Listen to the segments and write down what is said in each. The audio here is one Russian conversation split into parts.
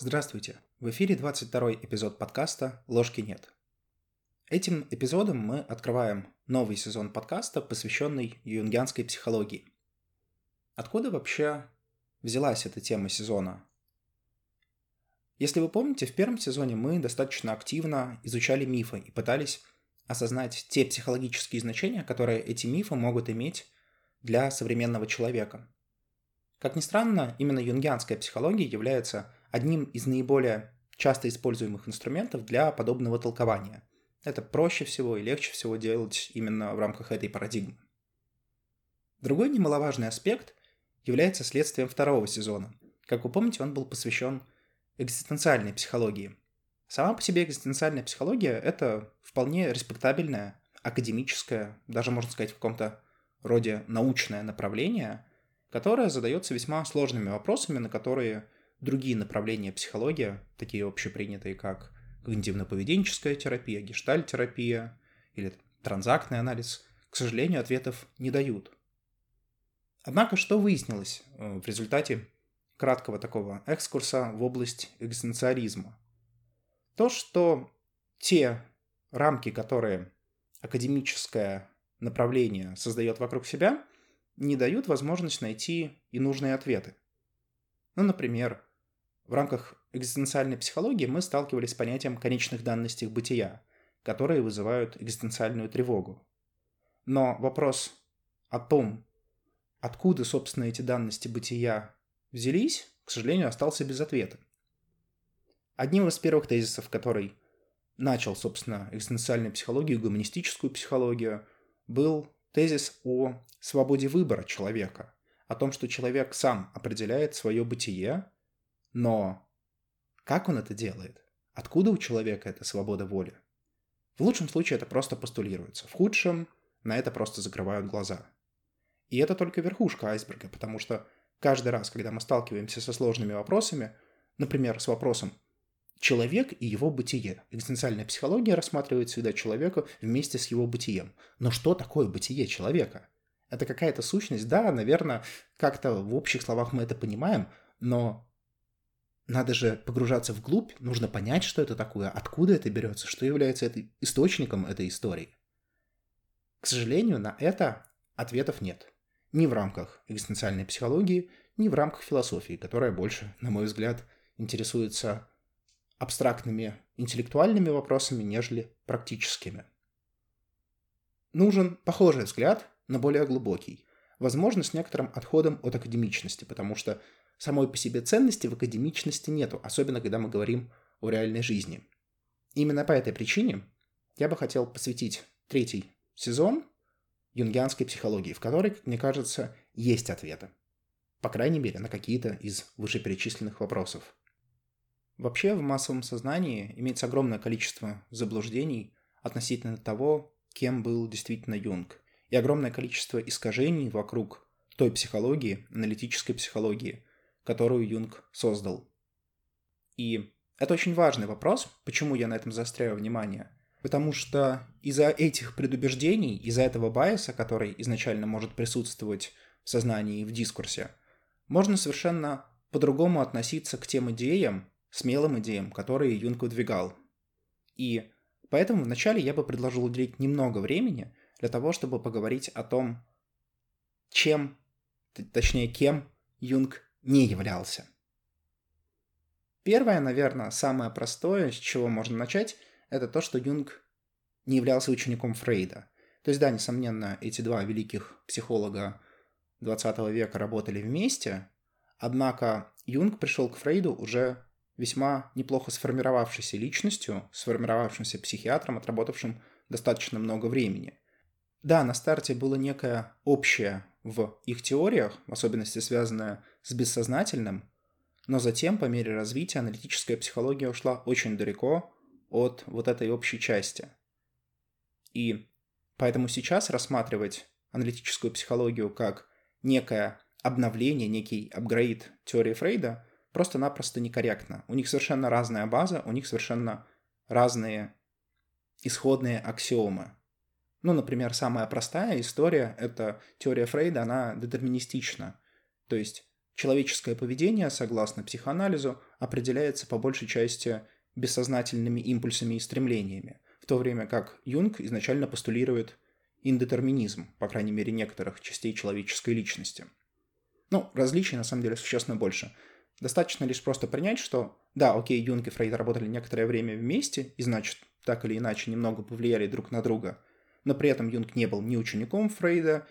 Здравствуйте! В эфире 22 эпизод подкаста «Ложки нет». Этим эпизодом мы открываем новый сезон подкаста, посвященный юнгианской психологии. Откуда вообще взялась эта тема сезона? Если вы помните, в первом сезоне мы достаточно активно изучали мифы и пытались осознать те психологические значения, которые эти мифы могут иметь для современного человека. Как ни странно, именно юнгианская психология является одним из наиболее часто используемых инструментов для подобного толкования. Это проще всего и легче всего делать именно в рамках этой парадигмы. Другой немаловажный аспект является следствием второго сезона. Как вы помните, он был посвящен экзистенциальной психологии. Сама по себе экзистенциальная психология – это вполне респектабельное, академическое, даже можно сказать в каком-то роде научное направление, которое задается весьма сложными вопросами, на которые другие направления психологии, такие общепринятые, как когнитивно-поведенческая терапия, гештальтерапия или транзактный анализ, к сожалению, ответов не дают. Однако, что выяснилось э, в результате краткого такого экскурса в область экзистенциализма? То, что те рамки, которые академическое направление создает вокруг себя, не дают возможность найти и нужные ответы. Ну, например, в рамках экзистенциальной психологии мы сталкивались с понятием конечных данностей бытия, которые вызывают экзистенциальную тревогу. Но вопрос о том, откуда, собственно, эти данности бытия взялись, к сожалению, остался без ответа. Одним из первых тезисов, который начал, собственно, экзистенциальную психологию, гуманистическую психологию, был тезис о свободе выбора человека, о том, что человек сам определяет свое бытие, но как он это делает? Откуда у человека эта свобода воли? В лучшем случае это просто постулируется. В худшем на это просто закрывают глаза. И это только верхушка айсберга, потому что каждый раз, когда мы сталкиваемся со сложными вопросами, например, с вопросом человек и его бытие. Экзистенциальная психология рассматривает всегда человека вместе с его бытием. Но что такое бытие человека? Это какая-то сущность? Да, наверное, как-то в общих словах мы это понимаем, но надо же погружаться вглубь, нужно понять, что это такое, откуда это берется, что является этой, источником этой истории. К сожалению, на это ответов нет. Ни в рамках экзистенциальной психологии, ни в рамках философии, которая больше, на мой взгляд, интересуется абстрактными интеллектуальными вопросами, нежели практическими. Нужен похожий взгляд, но более глубокий. Возможно, с некоторым отходом от академичности, потому что самой по себе ценности в академичности нету, особенно когда мы говорим о реальной жизни. Именно по этой причине я бы хотел посвятить третий сезон юнгианской психологии, в которой, мне кажется, есть ответы. По крайней мере, на какие-то из вышеперечисленных вопросов. Вообще, в массовом сознании имеется огромное количество заблуждений относительно того, кем был действительно Юнг, и огромное количество искажений вокруг той психологии, аналитической психологии, которую Юнг создал. И это очень важный вопрос, почему я на этом заостряю внимание. Потому что из-за этих предубеждений, из-за этого байса, который изначально может присутствовать в сознании и в дискурсе, можно совершенно по-другому относиться к тем идеям, смелым идеям, которые Юнг выдвигал. И поэтому вначале я бы предложил уделить немного времени для того, чтобы поговорить о том, чем, точнее, кем Юнг не являлся. Первое, наверное, самое простое, с чего можно начать, это то, что Юнг не являлся учеником Фрейда. То есть, да, несомненно, эти два великих психолога 20 века работали вместе, однако Юнг пришел к Фрейду уже весьма неплохо сформировавшейся личностью, сформировавшимся психиатром, отработавшим достаточно много времени. Да, на старте было некое общее в их теориях, в особенности связанное с бессознательным, но затем, по мере развития, аналитическая психология ушла очень далеко от вот этой общей части. И поэтому сейчас рассматривать аналитическую психологию как некое обновление, некий апгрейд теории Фрейда просто-напросто некорректно. У них совершенно разная база, у них совершенно разные исходные аксиомы. Ну, например, самая простая история – это теория Фрейда, она детерминистична. То есть человеческое поведение, согласно психоанализу, определяется по большей части бессознательными импульсами и стремлениями, в то время как Юнг изначально постулирует индетерминизм, по крайней мере, некоторых частей человеческой личности. Ну, различий на самом деле существенно больше. Достаточно лишь просто принять, что да, окей, Юнг и Фрейд работали некоторое время вместе, и значит, так или иначе немного повлияли друг на друга, но при этом Юнг не был ни учеником Фрейда,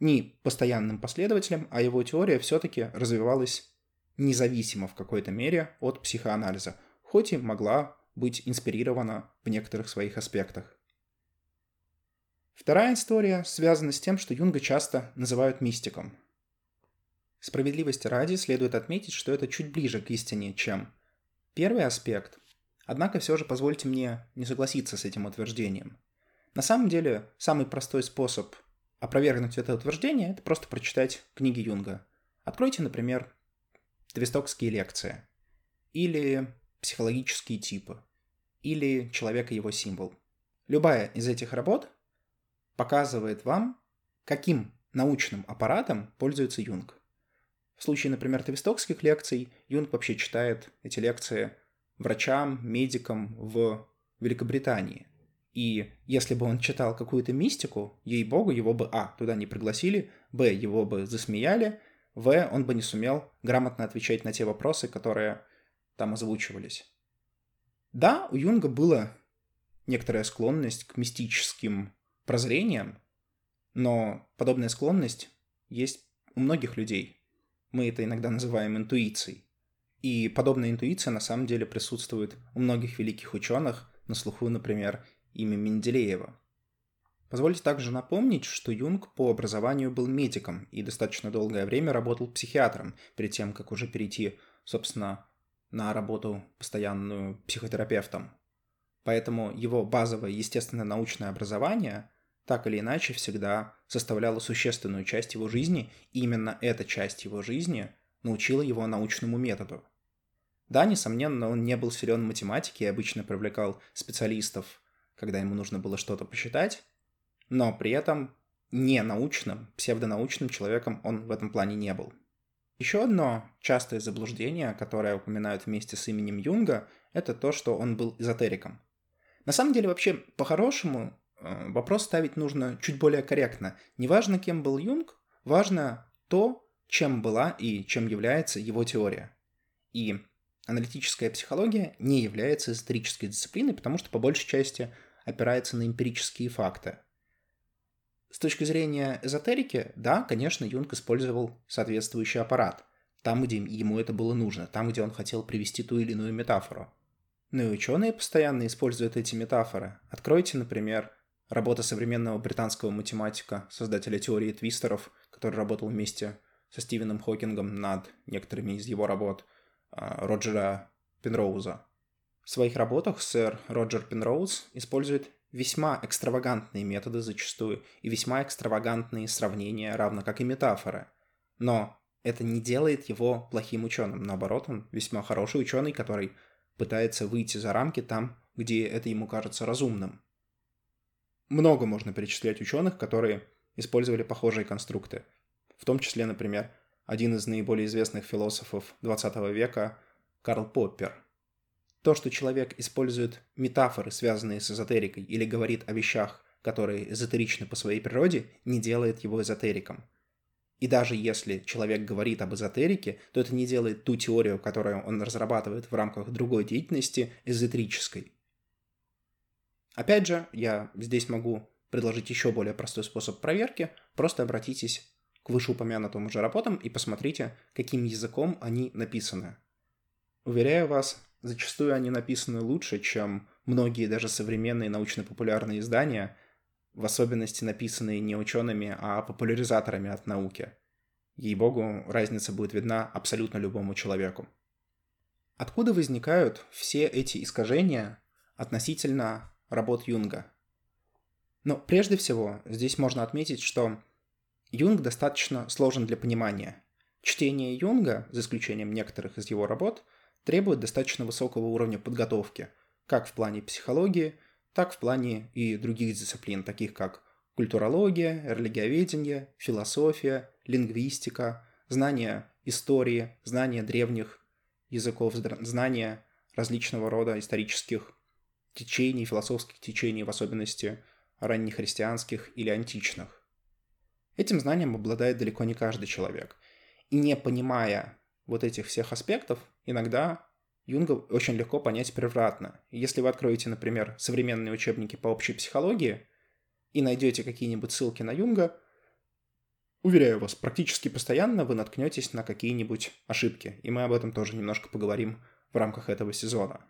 ни постоянным последователем, а его теория все-таки развивалась независимо в какой-то мере от психоанализа, хоть и могла быть инспирирована в некоторых своих аспектах. Вторая история связана с тем, что Юнга часто называют мистиком. Справедливости ради следует отметить, что это чуть ближе к истине, чем первый аспект. Однако все же позвольте мне не согласиться с этим утверждением. На самом деле, самый простой способ опровергнуть это утверждение – это просто прочитать книги Юнга. Откройте, например, «Твистокские лекции» или «Психологические типы» или «Человек и его символ». Любая из этих работ показывает вам, каким научным аппаратом пользуется Юнг. В случае, например, твистокских лекций, Юнг вообще читает эти лекции врачам, медикам в Великобритании. И если бы он читал какую-то мистику, ей-богу, его бы, а, туда не пригласили, б, его бы засмеяли, в, он бы не сумел грамотно отвечать на те вопросы, которые там озвучивались. Да, у Юнга была некоторая склонность к мистическим прозрением, но подобная склонность есть у многих людей. Мы это иногда называем интуицией. И подобная интуиция на самом деле присутствует у многих великих ученых, на слуху, например, имя Менделеева. Позвольте также напомнить, что Юнг по образованию был медиком и достаточно долгое время работал психиатром, перед тем, как уже перейти, собственно, на работу постоянную психотерапевтом. Поэтому его базовое естественно-научное образование так или иначе всегда составляла существенную часть его жизни, и именно эта часть его жизни научила его научному методу. Да, несомненно, он не был силен в математике и обычно привлекал специалистов, когда ему нужно было что-то посчитать, но при этом не научным, псевдонаучным человеком он в этом плане не был. Еще одно частое заблуждение, которое упоминают вместе с именем Юнга, это то, что он был эзотериком. На самом деле, вообще, по-хорошему, Э, вопрос ставить нужно чуть более корректно. Неважно, кем был Юнг, важно то, чем была и чем является его теория. И аналитическая психология не является эзотерической дисциплиной, потому что по большей части опирается на эмпирические факты. С точки зрения эзотерики, да, конечно, Юнг использовал соответствующий аппарат, там, где ему это было нужно, там, где он хотел привести ту или иную метафору. Ну и ученые постоянно используют эти метафоры. Откройте, например, Работа современного британского математика, создателя теории твистеров, который работал вместе со Стивеном Хокингом над некоторыми из его работ, а, Роджера Пенроуза. В своих работах сэр Роджер Пенроуз использует весьма экстравагантные методы зачастую и весьма экстравагантные сравнения, равно как и метафоры. Но это не делает его плохим ученым. Наоборот, он весьма хороший ученый, который пытается выйти за рамки там, где это ему кажется разумным много можно перечислять ученых, которые использовали похожие конструкты. В том числе, например, один из наиболее известных философов 20 века Карл Поппер. То, что человек использует метафоры, связанные с эзотерикой, или говорит о вещах, которые эзотеричны по своей природе, не делает его эзотериком. И даже если человек говорит об эзотерике, то это не делает ту теорию, которую он разрабатывает в рамках другой деятельности, эзотерической. Опять же, я здесь могу предложить еще более простой способ проверки. Просто обратитесь к вышеупомянутым уже работам и посмотрите, каким языком они написаны. Уверяю вас, зачастую они написаны лучше, чем многие даже современные научно-популярные издания, в особенности написанные не учеными, а популяризаторами от науки. Ей-богу, разница будет видна абсолютно любому человеку. Откуда возникают все эти искажения относительно работ Юнга. Но прежде всего здесь можно отметить, что Юнг достаточно сложен для понимания. Чтение Юнга, за исключением некоторых из его работ, требует достаточно высокого уровня подготовки, как в плане психологии, так в плане и других дисциплин, таких как культурология, религиоведение, философия, лингвистика, знание истории, знание древних языков, знание различного рода исторических течений, философских течений, в особенности раннехристианских или античных. Этим знанием обладает далеко не каждый человек. И не понимая вот этих всех аспектов, иногда Юнга очень легко понять превратно. Если вы откроете, например, современные учебники по общей психологии и найдете какие-нибудь ссылки на Юнга, уверяю вас, практически постоянно вы наткнетесь на какие-нибудь ошибки, и мы об этом тоже немножко поговорим в рамках этого сезона.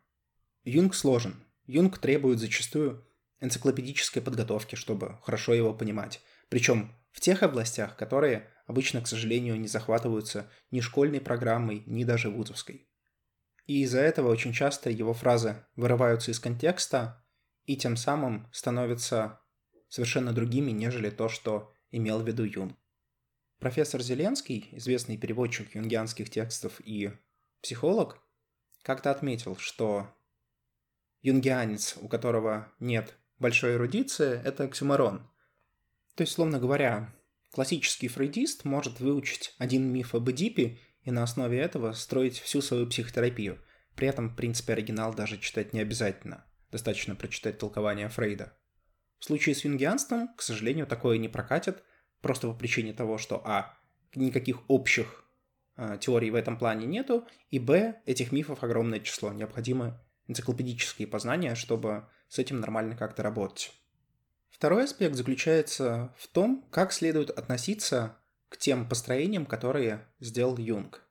Юнг сложен. Юнг требует зачастую энциклопедической подготовки, чтобы хорошо его понимать. Причем в тех областях, которые обычно, к сожалению, не захватываются ни школьной программой, ни даже вузовской. И из-за этого очень часто его фразы вырываются из контекста и тем самым становятся совершенно другими, нежели то, что имел в виду Юн. Профессор Зеленский, известный переводчик юнгианских текстов и психолог, как-то отметил, что юнгианец, у которого нет большой эрудиции, это оксюморон. То есть, словно говоря, классический фрейдист может выучить один миф об Эдипе и на основе этого строить всю свою психотерапию. При этом, в принципе, оригинал даже читать не обязательно. Достаточно прочитать толкование Фрейда. В случае с юнгианством, к сожалению, такое не прокатит, просто по причине того, что а. никаких общих э, теорий в этом плане нету, и б. этих мифов огромное число. Необходимы энциклопедические познания, чтобы с этим нормально как-то работать. Второй аспект заключается в том, как следует относиться к тем построениям, которые сделал Юнг.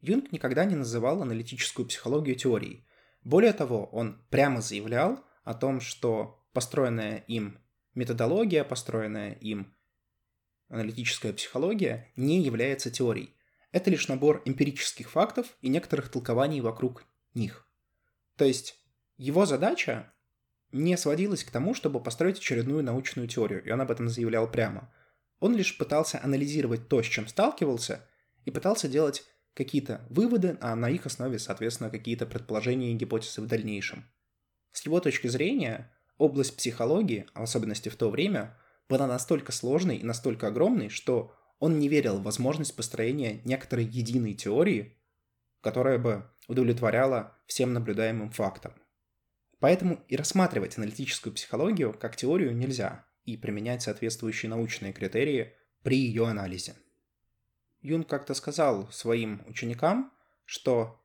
Юнг никогда не называл аналитическую психологию теорией. Более того, он прямо заявлял о том, что построенная им методология, построенная им аналитическая психология не является теорией. Это лишь набор эмпирических фактов и некоторых толкований вокруг них. То есть его задача не сводилась к тому, чтобы построить очередную научную теорию, и он об этом заявлял прямо. Он лишь пытался анализировать то, с чем сталкивался, и пытался делать какие-то выводы, а на их основе, соответственно, какие-то предположения и гипотезы в дальнейшем. С его точки зрения, область психологии, а в особенности в то время, была настолько сложной и настолько огромной, что он не верил в возможность построения некоторой единой теории, которая бы удовлетворяла всем наблюдаемым фактам. Поэтому и рассматривать аналитическую психологию как теорию нельзя и применять соответствующие научные критерии при ее анализе. Юн как-то сказал своим ученикам, что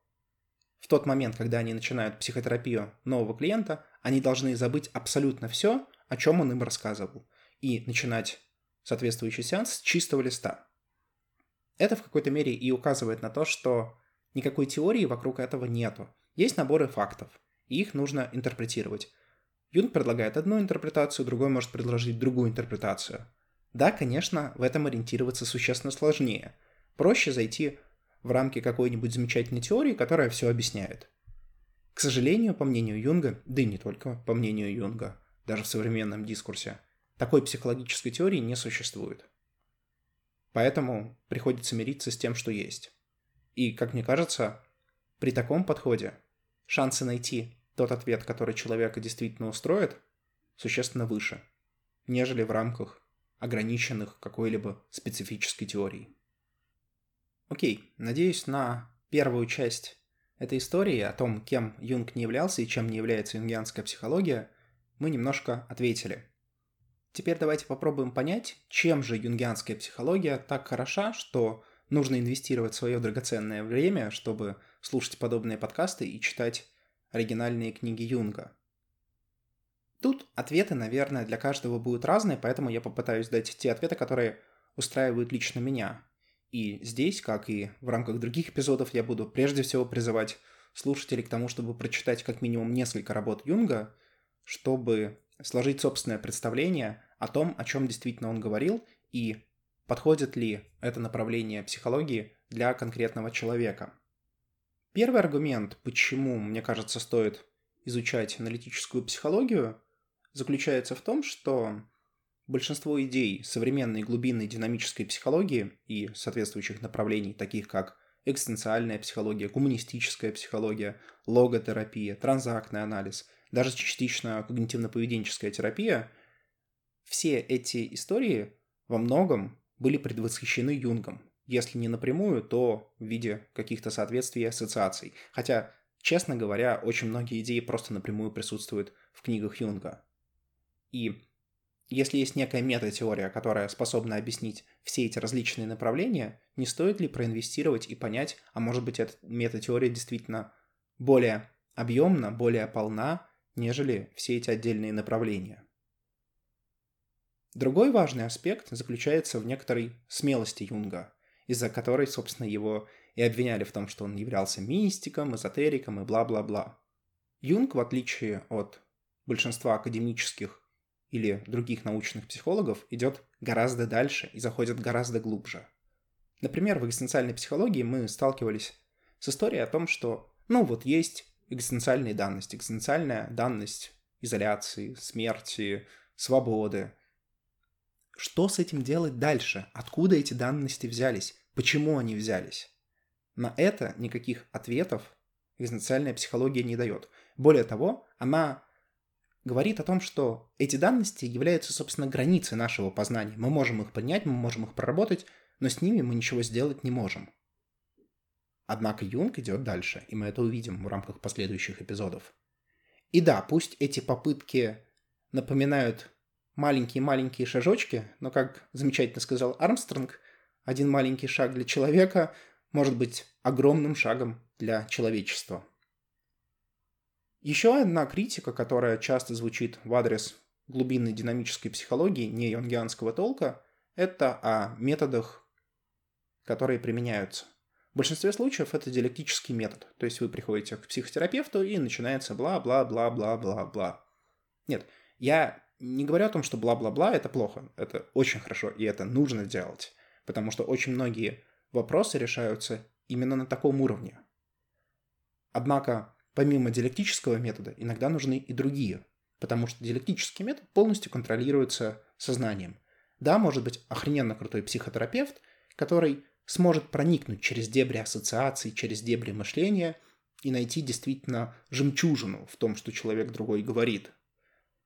в тот момент, когда они начинают психотерапию нового клиента, они должны забыть абсолютно все, о чем он им рассказывал, и начинать соответствующий сеанс с чистого листа. Это в какой-то мере и указывает на то, что никакой теории вокруг этого нету. Есть наборы фактов, и их нужно интерпретировать. Юнг предлагает одну интерпретацию, другой может предложить другую интерпретацию. Да, конечно, в этом ориентироваться существенно сложнее. Проще зайти в рамки какой-нибудь замечательной теории, которая все объясняет. К сожалению, по мнению Юнга, да и не только по мнению Юнга, даже в современном дискурсе, такой психологической теории не существует. Поэтому приходится мириться с тем, что есть. И, как мне кажется, при таком подходе шансы найти тот ответ, который человека действительно устроит, существенно выше, нежели в рамках ограниченных какой-либо специфической теорией. Окей, надеюсь, на первую часть этой истории о том, кем Юнг не являлся и чем не является юнгианская психология, мы немножко ответили. Теперь давайте попробуем понять, чем же юнгианская психология так хороша, что нужно инвестировать свое драгоценное время, чтобы слушать подобные подкасты и читать оригинальные книги Юнга. Тут ответы, наверное, для каждого будут разные, поэтому я попытаюсь дать те ответы, которые устраивают лично меня. И здесь, как и в рамках других эпизодов, я буду прежде всего призывать слушателей к тому, чтобы прочитать как минимум несколько работ Юнга, чтобы сложить собственное представление о том, о чем действительно он говорил, и подходит ли это направление психологии для конкретного человека. Первый аргумент, почему, мне кажется, стоит изучать аналитическую психологию, заключается в том, что большинство идей современной глубинной динамической психологии и соответствующих направлений, таких как экзистенциальная психология, гуманистическая психология, логотерапия, транзактный анализ, даже частично когнитивно-поведенческая терапия, все эти истории во многом были предвосхищены Юнгом. Если не напрямую, то в виде каких-то соответствий и ассоциаций. Хотя, честно говоря, очень многие идеи просто напрямую присутствуют в книгах Юнга. И если есть некая мета-теория, которая способна объяснить все эти различные направления, не стоит ли проинвестировать и понять, а может быть эта мета-теория действительно более объемна, более полна, нежели все эти отдельные направления. Другой важный аспект заключается в некоторой смелости Юнга, из-за которой, собственно, его и обвиняли в том, что он являлся мистиком, эзотериком и бла-бла-бла. Юнг, в отличие от большинства академических или других научных психологов, идет гораздо дальше и заходит гораздо глубже. Например, в экзистенциальной психологии мы сталкивались с историей о том, что, ну вот есть экзистенциальные данности, экзистенциальная данность изоляции, смерти, свободы. Что с этим делать дальше? Откуда эти данности взялись? Почему они взялись? На это никаких ответов экзистенциальная психология не дает. Более того, она говорит о том, что эти данности являются, собственно, границей нашего познания. Мы можем их поднять, мы можем их проработать, но с ними мы ничего сделать не можем. Однако Юнг идет дальше, и мы это увидим в рамках последующих эпизодов. И да, пусть эти попытки напоминают маленькие-маленькие шажочки, но, как замечательно сказал Армстронг, один маленький шаг для человека может быть огромным шагом для человечества. Еще одна критика, которая часто звучит в адрес глубинной динамической психологии не юнгианского толка, это о методах, которые применяются. В большинстве случаев это диалектический метод. То есть вы приходите к психотерапевту и начинается бла-бла-бла-бла-бла-бла. Нет, я не говорю о том, что бла-бла-бла это плохо. Это очень хорошо, и это нужно делать. Потому что очень многие вопросы решаются именно на таком уровне. Однако Помимо диалектического метода, иногда нужны и другие, потому что диалектический метод полностью контролируется сознанием. Да, может быть охрененно крутой психотерапевт, который сможет проникнуть через дебри ассоциаций, через дебри мышления и найти действительно жемчужину в том, что человек другой говорит.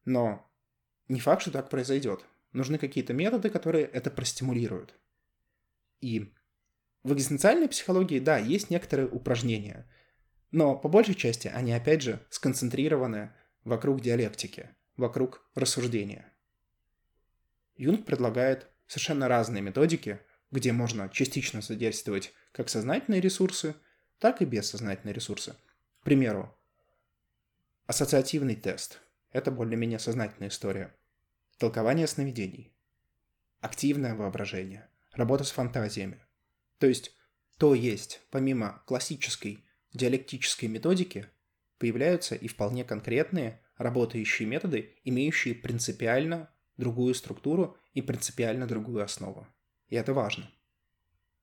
Но не факт, что так произойдет. Нужны какие-то методы, которые это простимулируют. И в экзистенциальной психологии, да, есть некоторые упражнения – но по большей части они опять же сконцентрированы вокруг диалектики, вокруг рассуждения. Юнг предлагает совершенно разные методики, где можно частично задействовать как сознательные ресурсы, так и бессознательные ресурсы. К примеру, ассоциативный тест – это более-менее сознательная история. Толкование сновидений. Активное воображение. Работа с фантазиями. То есть, то есть, помимо классической диалектической методики появляются и вполне конкретные работающие методы, имеющие принципиально другую структуру и принципиально другую основу. И это важно.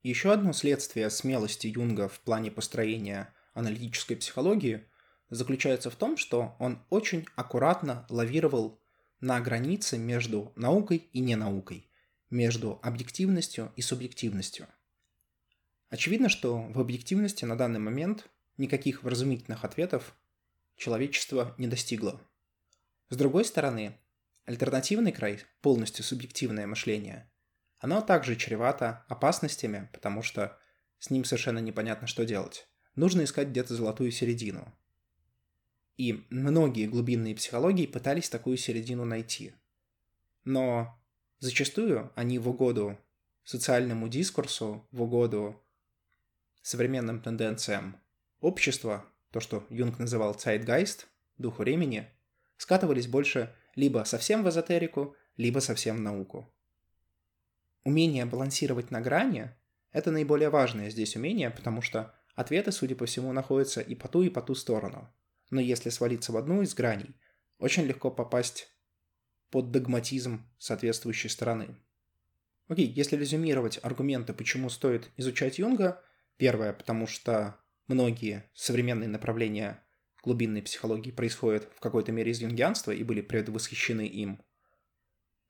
Еще одно следствие смелости Юнга в плане построения аналитической психологии заключается в том, что он очень аккуратно лавировал на границе между наукой и ненаукой, между объективностью и субъективностью. Очевидно, что в объективности на данный момент никаких вразумительных ответов человечество не достигло. С другой стороны, альтернативный край, полностью субъективное мышление, оно также чревато опасностями, потому что с ним совершенно непонятно, что делать. Нужно искать где-то золотую середину. И многие глубинные психологии пытались такую середину найти. Но зачастую они в угоду социальному дискурсу, в угоду современным тенденциям Общество, то, что Юнг называл «Zeitgeist», дух времени, скатывались больше либо совсем в эзотерику, либо совсем в науку. Умение балансировать на грани – это наиболее важное здесь умение, потому что ответы, судя по всему, находятся и по ту, и по ту сторону. Но если свалиться в одну из граней, очень легко попасть под догматизм соответствующей стороны. Окей, если резюмировать аргументы, почему стоит изучать Юнга, первое, потому что многие современные направления глубинной психологии происходят в какой-то мере из юнгианства и были предвосхищены им.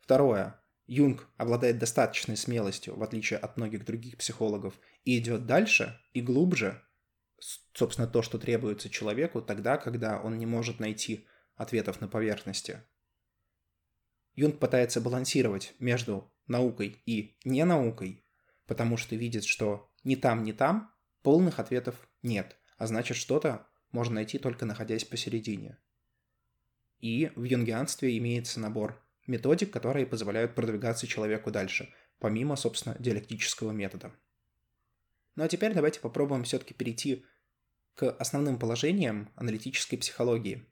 Второе. Юнг обладает достаточной смелостью, в отличие от многих других психологов, и идет дальше и глубже, собственно, то, что требуется человеку тогда, когда он не может найти ответов на поверхности. Юнг пытается балансировать между наукой и ненаукой, потому что видит, что ни там, ни там полных ответов нет, а значит что-то можно найти только находясь посередине. И в юнгианстве имеется набор методик, которые позволяют продвигаться человеку дальше, помимо, собственно, диалектического метода. Ну а теперь давайте попробуем все-таки перейти к основным положениям аналитической психологии.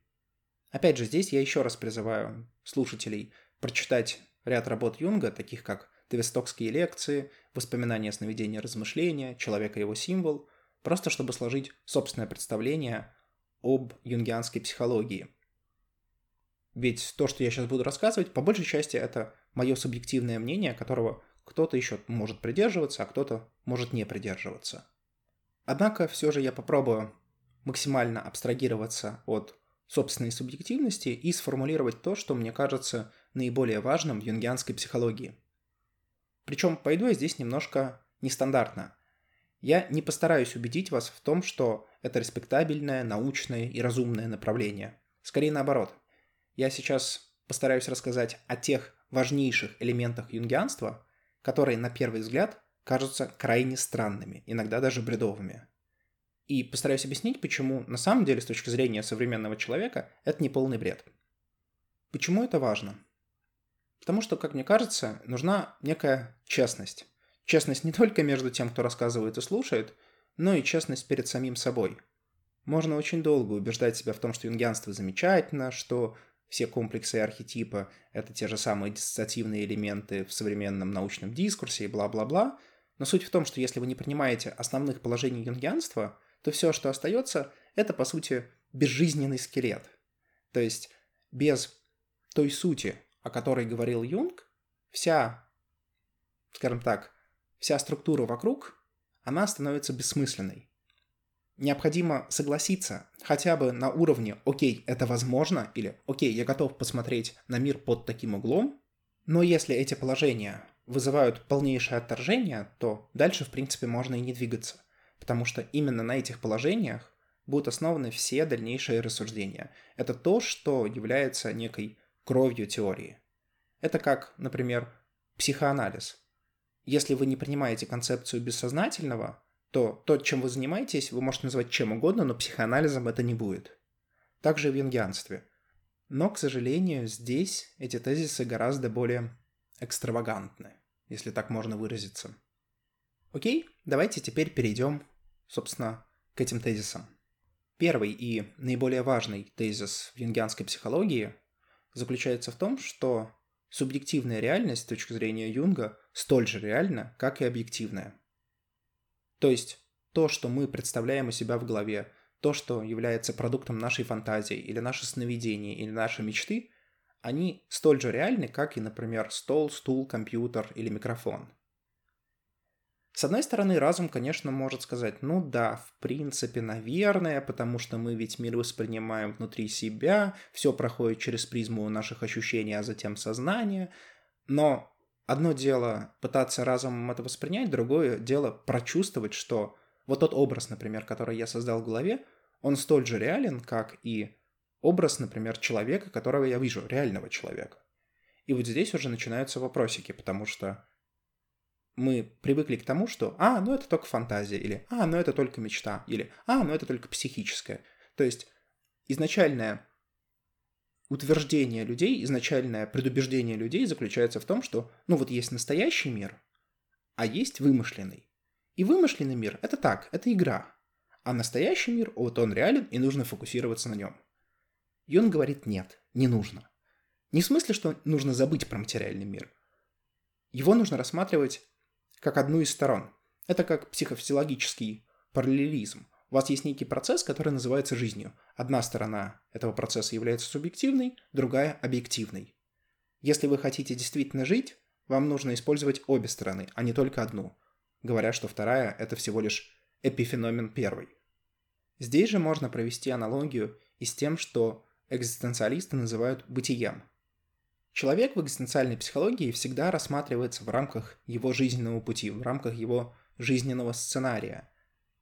Опять же, здесь я еще раз призываю слушателей прочитать ряд работ Юнга, таких как «Твистокские лекции», «Воспоминания сновидения размышления», «Человек и его символ», просто чтобы сложить собственное представление об юнгианской психологии. Ведь то, что я сейчас буду рассказывать, по большей части это мое субъективное мнение, которого кто-то еще может придерживаться, а кто-то может не придерживаться. Однако все же я попробую максимально абстрагироваться от собственной субъективности и сформулировать то, что мне кажется наиболее важным в юнгианской психологии. Причем пойду я здесь немножко нестандартно. Я не постараюсь убедить вас в том, что это респектабельное, научное и разумное направление. Скорее наоборот. Я сейчас постараюсь рассказать о тех важнейших элементах юнгианства, которые на первый взгляд кажутся крайне странными, иногда даже бредовыми. И постараюсь объяснить, почему на самом деле с точки зрения современного человека это не полный бред. Почему это важно? Потому что, как мне кажется, нужна некая честность. Честность не только между тем, кто рассказывает и слушает, но и честность перед самим собой. Можно очень долго убеждать себя в том, что юнгианство замечательно, что все комплексы и архетипы — это те же самые диссоциативные элементы в современном научном дискурсе и бла-бла-бла. Но суть в том, что если вы не принимаете основных положений юнгианства, то все, что остается, это, по сути, безжизненный скелет. То есть без той сути, о которой говорил Юнг, вся, скажем так, вся структура вокруг, она становится бессмысленной необходимо согласиться хотя бы на уровне «Окей, это возможно» или «Окей, я готов посмотреть на мир под таким углом», но если эти положения вызывают полнейшее отторжение, то дальше, в принципе, можно и не двигаться, потому что именно на этих положениях будут основаны все дальнейшие рассуждения. Это то, что является некой кровью теории. Это как, например, психоанализ. Если вы не принимаете концепцию бессознательного, то то, чем вы занимаетесь, вы можете назвать чем угодно, но психоанализом это не будет. Также в юнгианстве. Но, к сожалению, здесь эти тезисы гораздо более экстравагантны, если так можно выразиться. Окей, давайте теперь перейдем, собственно, к этим тезисам. Первый и наиболее важный тезис в юнгианской психологии заключается в том, что субъективная реальность с точки зрения Юнга столь же реальна, как и объективная – то есть то, что мы представляем у себя в голове, то, что является продуктом нашей фантазии или наше сновидение или наши мечты, они столь же реальны, как и, например, стол, стул, компьютер или микрофон. С одной стороны, разум, конечно, может сказать, ну да, в принципе, наверное, потому что мы ведь мир воспринимаем внутри себя, все проходит через призму наших ощущений, а затем сознания, но одно дело пытаться разумом это воспринять, другое дело прочувствовать, что вот тот образ, например, который я создал в голове, он столь же реален, как и образ, например, человека, которого я вижу, реального человека. И вот здесь уже начинаются вопросики, потому что мы привыкли к тому, что «а, ну это только фантазия», или «а, ну это только мечта», или «а, ну это только психическое». То есть изначальная утверждение людей, изначальное предубеждение людей заключается в том, что, ну вот есть настоящий мир, а есть вымышленный. И вымышленный мир – это так, это игра. А настоящий мир, вот он реален, и нужно фокусироваться на нем. И он говорит нет, не нужно. Не в смысле, что нужно забыть про материальный мир. Его нужно рассматривать как одну из сторон. Это как психофизиологический параллелизм. У вас есть некий процесс, который называется жизнью. Одна сторона этого процесса является субъективной, другая – объективной. Если вы хотите действительно жить, вам нужно использовать обе стороны, а не только одну, говоря, что вторая – это всего лишь эпифеномен первой. Здесь же можно провести аналогию и с тем, что экзистенциалисты называют бытием. Человек в экзистенциальной психологии всегда рассматривается в рамках его жизненного пути, в рамках его жизненного сценария –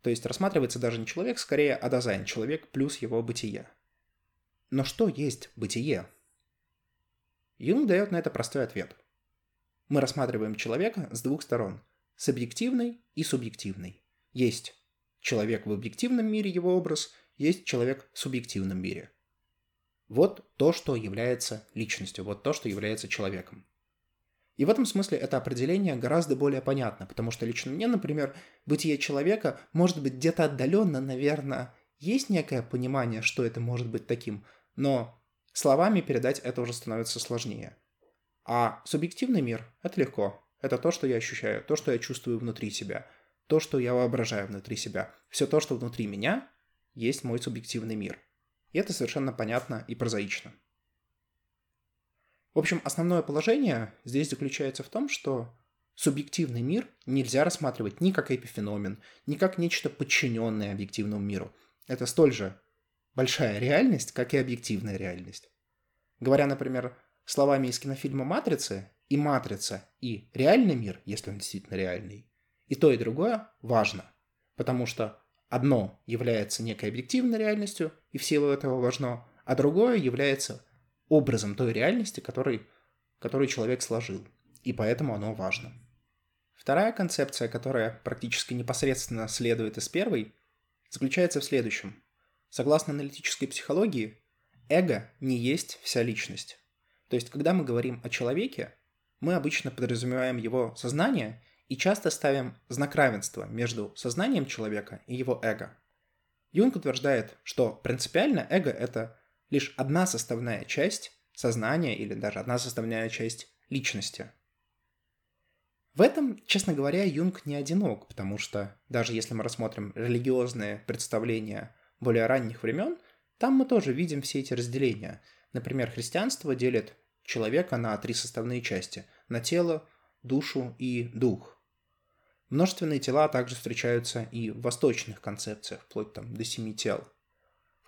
то есть рассматривается даже не человек, скорее а Dasein, человек плюс его бытие. Но что есть бытие? Юнг дает на это простой ответ. Мы рассматриваем человека с двух сторон. с объективной и субъективной. Есть человек в объективном мире, его образ, есть человек в субъективном мире. Вот то, что является личностью, вот то, что является человеком. И в этом смысле это определение гораздо более понятно, потому что лично мне, например, бытие человека может быть где-то отдаленно, наверное, есть некое понимание, что это может быть таким, но словами передать это уже становится сложнее. А субъективный мир – это легко. Это то, что я ощущаю, то, что я чувствую внутри себя, то, что я воображаю внутри себя. Все то, что внутри меня, есть мой субъективный мир. И это совершенно понятно и прозаично. В общем, основное положение здесь заключается в том, что субъективный мир нельзя рассматривать ни как эпифеномен, ни как нечто подчиненное объективному миру. Это столь же большая реальность, как и объективная реальность. Говоря, например, словами из кинофильма «Матрицы», и «Матрица», и реальный мир, если он действительно реальный, и то, и другое важно, потому что одно является некой объективной реальностью, и в силу этого важно, а другое является образом той реальности, который, который человек сложил, и поэтому оно важно. Вторая концепция, которая практически непосредственно следует из первой, заключается в следующем. Согласно аналитической психологии, эго не есть вся личность. То есть, когда мы говорим о человеке, мы обычно подразумеваем его сознание и часто ставим знак равенства между сознанием человека и его эго. Юнг утверждает, что принципиально эго – это лишь одна составная часть сознания или даже одна составная часть личности. В этом, честно говоря, Юнг не одинок, потому что даже если мы рассмотрим религиозные представления более ранних времен, там мы тоже видим все эти разделения. Например, христианство делит человека на три составные части – на тело, душу и дух. Множественные тела также встречаются и в восточных концепциях, вплоть там до семи тел –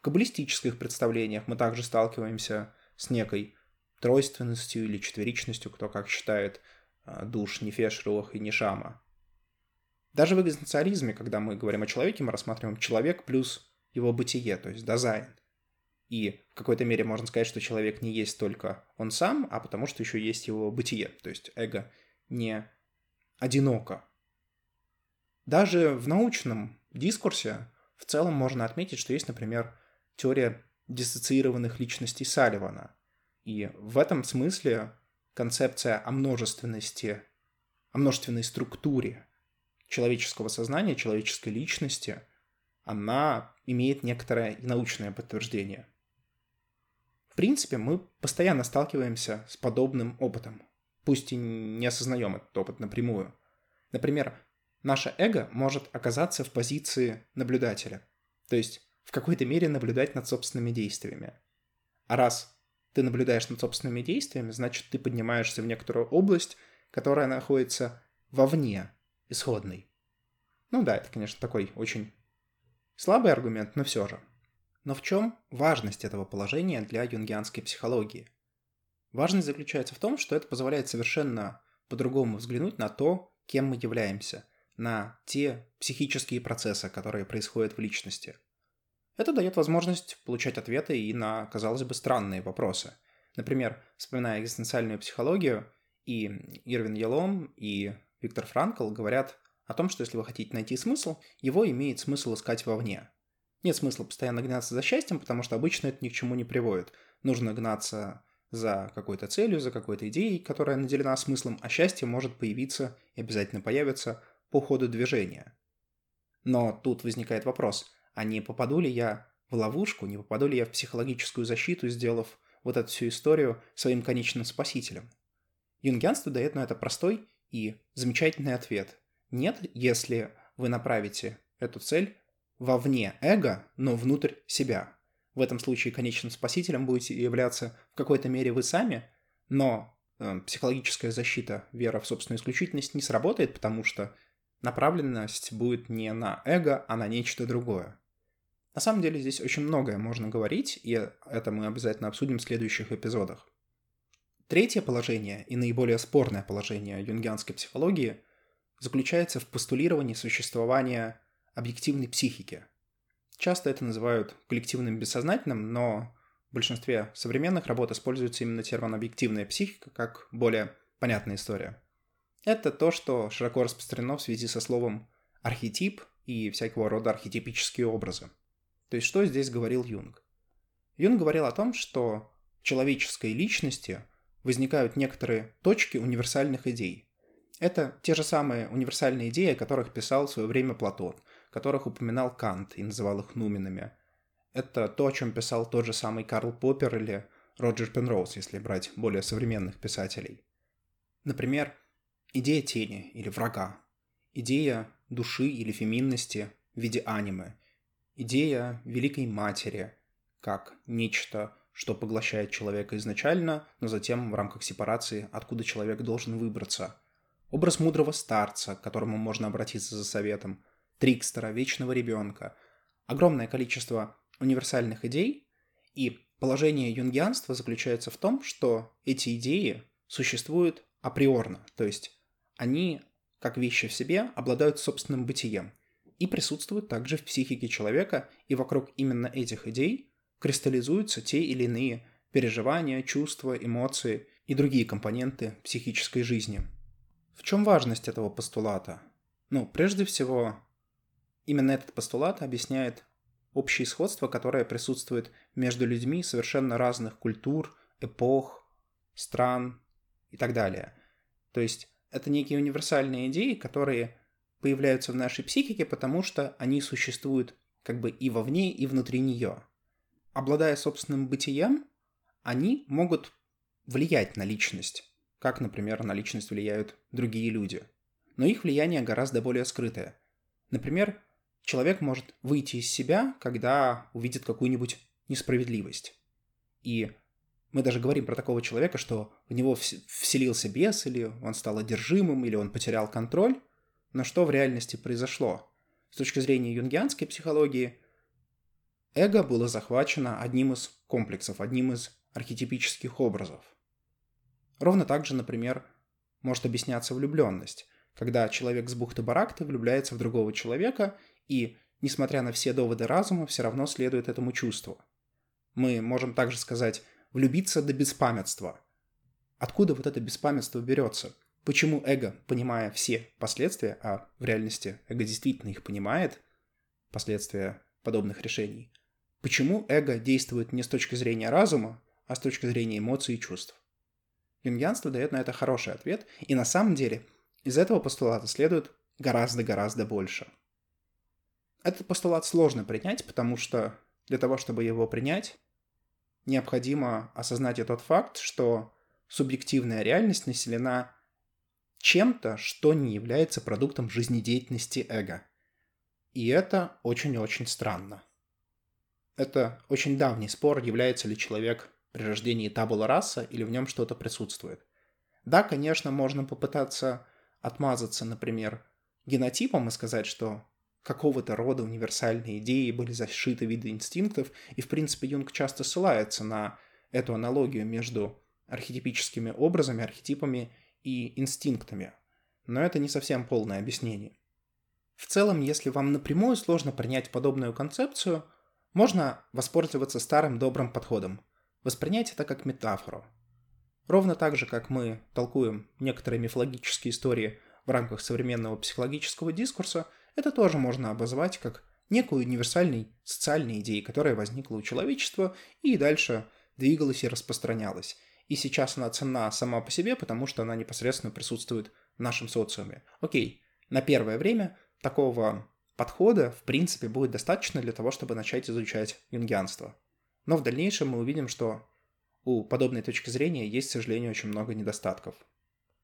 каббалистических представлениях мы также сталкиваемся с некой тройственностью или четверичностью, кто как считает, а, душ Нефеш, Руах и Нишама. Даже в экзистенциализме, когда мы говорим о человеке, мы рассматриваем человек плюс его бытие, то есть дизайн. И в какой-то мере можно сказать, что человек не есть только он сам, а потому что еще есть его бытие, то есть эго не одиноко. Даже в научном дискурсе в целом можно отметить, что есть, например, теория диссоциированных личностей Салливана. И в этом смысле концепция о множественности, о множественной структуре человеческого сознания, человеческой личности, она имеет некоторое научное подтверждение. В принципе, мы постоянно сталкиваемся с подобным опытом, пусть и не осознаем этот опыт напрямую. Например, наше эго может оказаться в позиции наблюдателя. То есть в какой-то мере наблюдать над собственными действиями. А раз ты наблюдаешь над собственными действиями, значит, ты поднимаешься в некоторую область, которая находится вовне исходной. Ну да, это, конечно, такой очень слабый аргумент, но все же. Но в чем важность этого положения для юнгианской психологии? Важность заключается в том, что это позволяет совершенно по-другому взглянуть на то, кем мы являемся, на те психические процессы, которые происходят в личности – это дает возможность получать ответы и на, казалось бы, странные вопросы. Например, вспоминая экзистенциальную психологию, и Ирвин Елом, и Виктор Франкл говорят о том, что если вы хотите найти смысл, его имеет смысл искать вовне. Нет смысла постоянно гнаться за счастьем, потому что обычно это ни к чему не приводит. Нужно гнаться за какой-то целью, за какой-то идеей, которая наделена смыслом, а счастье может появиться и обязательно появится по ходу движения. Но тут возникает вопрос – а не попаду ли я в ловушку, не попаду ли я в психологическую защиту, сделав вот эту всю историю своим конечным спасителем. Юнгианство дает на это простой и замечательный ответ. Нет, если вы направите эту цель вовне эго, но внутрь себя. В этом случае конечным спасителем будете являться в какой-то мере вы сами, но э, психологическая защита, вера в собственную исключительность не сработает, потому что направленность будет не на эго, а на нечто другое. На самом деле здесь очень многое можно говорить, и это мы обязательно обсудим в следующих эпизодах. Третье положение и наиболее спорное положение юнгианской психологии заключается в постулировании существования объективной психики. Часто это называют коллективным бессознательным, но в большинстве современных работ используется именно термин «объективная психика» как более понятная история. Это то, что широко распространено в связи со словом архетип и всякого рода архетипические образы. То есть что здесь говорил Юнг? Юнг говорил о том, что в человеческой личности возникают некоторые точки универсальных идей. Это те же самые универсальные идеи, о которых писал в свое время Платон, которых упоминал Кант и называл их нуменами. Это то, о чем писал тот же самый Карл Поппер или Роджер Пенроуз, если брать более современных писателей. Например, идея тени или врага, идея души или феминности в виде аниме, идея Великой Матери как нечто, что поглощает человека изначально, но затем в рамках сепарации, откуда человек должен выбраться. Образ мудрого старца, к которому можно обратиться за советом, трикстера, вечного ребенка. Огромное количество универсальных идей, и положение юнгианства заключается в том, что эти идеи существуют априорно, то есть они, как вещи в себе, обладают собственным бытием и присутствуют также в психике человека, и вокруг именно этих идей кристаллизуются те или иные переживания, чувства, эмоции и другие компоненты психической жизни. В чем важность этого постулата? Ну, прежде всего, именно этот постулат объясняет общее сходство, которое присутствует между людьми совершенно разных культур, эпох, стран и так далее. То есть это некие универсальные идеи, которые появляются в нашей психике, потому что они существуют как бы и вовне, и внутри нее. Обладая собственным бытием, они могут влиять на личность, как, например, на личность влияют другие люди. Но их влияние гораздо более скрытое. Например, человек может выйти из себя, когда увидит какую-нибудь несправедливость. И мы даже говорим про такого человека, что в него вселился бес, или он стал одержимым, или он потерял контроль. Но что в реальности произошло? С точки зрения юнгианской психологии, эго было захвачено одним из комплексов, одним из архетипических образов. Ровно так же, например, может объясняться влюбленность, когда человек с бухты-барахты влюбляется в другого человека и, несмотря на все доводы разума, все равно следует этому чувству. Мы можем также сказать влюбиться до беспамятства. Откуда вот это беспамятство берется? Почему эго, понимая все последствия, а в реальности эго действительно их понимает, последствия подобных решений, почему эго действует не с точки зрения разума, а с точки зрения эмоций и чувств? Юнгианство дает на это хороший ответ, и на самом деле из этого постулата следует гораздо-гораздо больше. Этот постулат сложно принять, потому что для того, чтобы его принять, необходимо осознать и тот факт, что субъективная реальность населена чем-то, что не является продуктом жизнедеятельности эго. И это очень-очень странно. Это очень давний спор, является ли человек при рождении табула раса или в нем что-то присутствует. Да, конечно, можно попытаться отмазаться, например, генотипом и сказать, что какого-то рода универсальные идеи были зашиты виды инстинктов, и, в принципе, Юнг часто ссылается на эту аналогию между архетипическими образами, архетипами и инстинктами. Но это не совсем полное объяснение. В целом, если вам напрямую сложно принять подобную концепцию, можно воспользоваться старым добрым подходом. Воспринять это как метафору. Ровно так же, как мы толкуем некоторые мифологические истории в рамках современного психологического дискурса – это тоже можно обозвать как некую универсальной социальной идеей, которая возникла у человечества и дальше двигалась и распространялась. И сейчас она ценна сама по себе, потому что она непосредственно присутствует в нашем социуме. Окей, на первое время такого подхода, в принципе, будет достаточно для того, чтобы начать изучать юнгианство. Но в дальнейшем мы увидим, что у подобной точки зрения есть, к сожалению, очень много недостатков.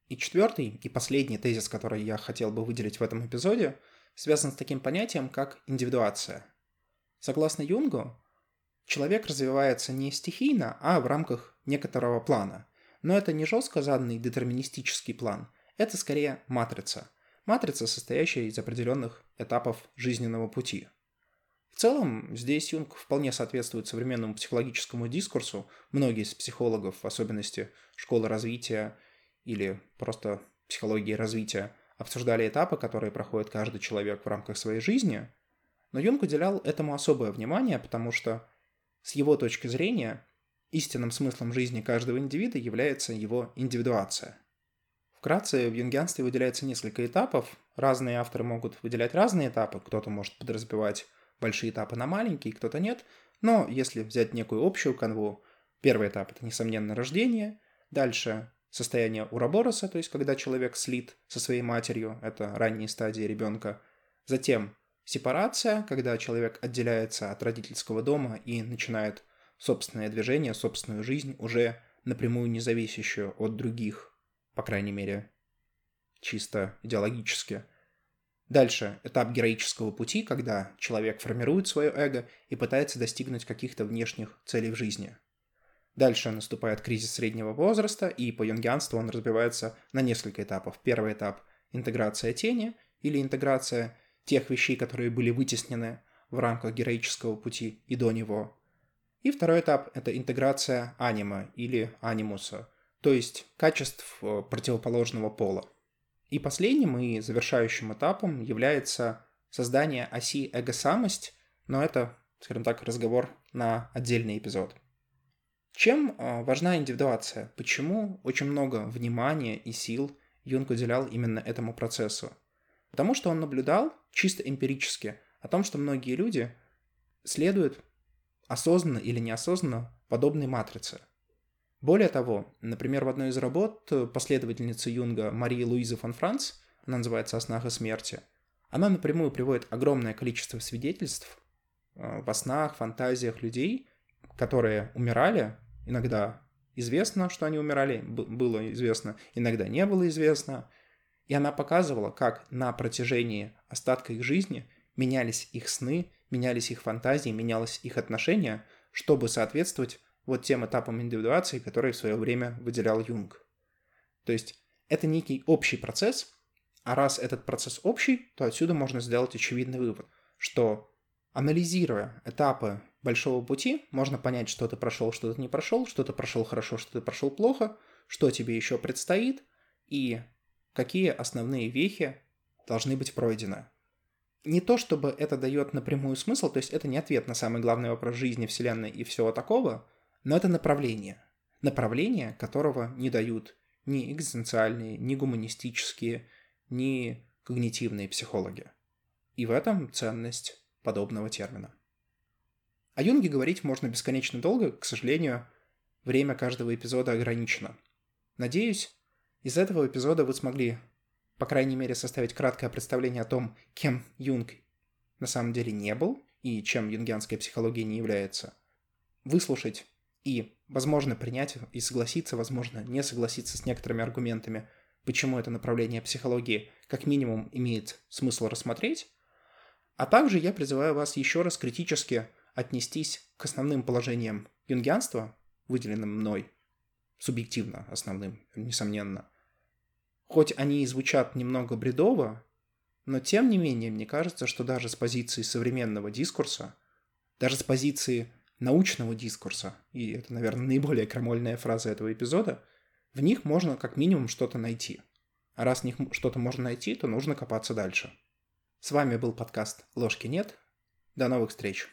И четвертый и последний тезис, который я хотел бы выделить в этом эпизоде – связан с таким понятием, как индивидуация. Согласно Юнгу, человек развивается не стихийно, а в рамках некоторого плана. Но это не жестко заданный детерминистический план, это скорее матрица. Матрица, состоящая из определенных этапов жизненного пути. В целом, здесь Юнг вполне соответствует современному психологическому дискурсу. Многие из психологов, в особенности школы развития или просто психологии развития, обсуждали этапы, которые проходит каждый человек в рамках своей жизни, но Юнг уделял этому особое внимание, потому что с его точки зрения истинным смыслом жизни каждого индивида является его индивидуация. Вкратце, в юнгианстве выделяется несколько этапов. Разные авторы могут выделять разные этапы. Кто-то может подразбивать большие этапы на маленькие, кто-то нет. Но если взять некую общую канву, первый этап – это, несомненно, рождение. Дальше состояние урабороса, то есть когда человек слит со своей матерью, это ранние стадии ребенка. Затем сепарация, когда человек отделяется от родительского дома и начинает собственное движение, собственную жизнь, уже напрямую не зависящую от других, по крайней мере, чисто идеологически. Дальше этап героического пути, когда человек формирует свое эго и пытается достигнуть каких-то внешних целей в жизни – Дальше наступает кризис среднего возраста, и по юнгианству он разбивается на несколько этапов. Первый этап – интеграция тени или интеграция тех вещей, которые были вытеснены в рамках героического пути и до него. И второй этап – это интеграция анима или анимуса, то есть качеств э, противоположного пола. И последним и завершающим этапом является создание оси эго-самость, но это, скажем так, разговор на отдельный эпизод. Чем а, важна индивидуация? Почему очень много внимания и сил Юнг уделял именно этому процессу? Потому что он наблюдал чисто эмпирически о том, что многие люди следуют осознанно или неосознанно подобной матрице. Более того, например, в одной из работ последовательницы Юнга Марии Луизы фон Франц, она называется «О снах и смерти», она напрямую приводит огромное количество свидетельств а, во снах, фантазиях людей, которые умирали Иногда известно, что они умирали, было известно, иногда не было известно. И она показывала, как на протяжении остатка их жизни менялись их сны, менялись их фантазии, менялось их отношение, чтобы соответствовать вот тем этапам индивидуации, которые в свое время выделял Юнг. То есть это некий общий процесс, а раз этот процесс общий, то отсюда можно сделать очевидный вывод, что анализируя этапы большого пути можно понять, что ты прошел, что ты не прошел, что ты прошел хорошо, что ты прошел плохо, что тебе еще предстоит и какие основные вехи должны быть пройдены. Не то, чтобы это дает напрямую смысл, то есть это не ответ на самый главный вопрос жизни, Вселенной и всего такого, но это направление. Направление, которого не дают ни экзистенциальные, ни гуманистические, ни когнитивные психологи. И в этом ценность подобного термина. О Юнге говорить можно бесконечно долго, к сожалению, время каждого эпизода ограничено. Надеюсь, из этого эпизода вы смогли, по крайней мере, составить краткое представление о том, кем Юнг на самом деле не был и чем юнгианская психология не является. Выслушать и, возможно, принять и согласиться, возможно, не согласиться с некоторыми аргументами, почему это направление психологии как минимум имеет смысл рассмотреть. А также я призываю вас еще раз критически отнестись к основным положениям юнгианства, выделенным мной, субъективно основным, несомненно. Хоть они и звучат немного бредово, но тем не менее мне кажется, что даже с позиции современного дискурса, даже с позиции научного дискурса, и это, наверное, наиболее крамольная фраза этого эпизода, в них можно как минимум что-то найти. А раз в них что-то можно найти, то нужно копаться дальше. С вами был подкаст «Ложки нет». До новых встреч!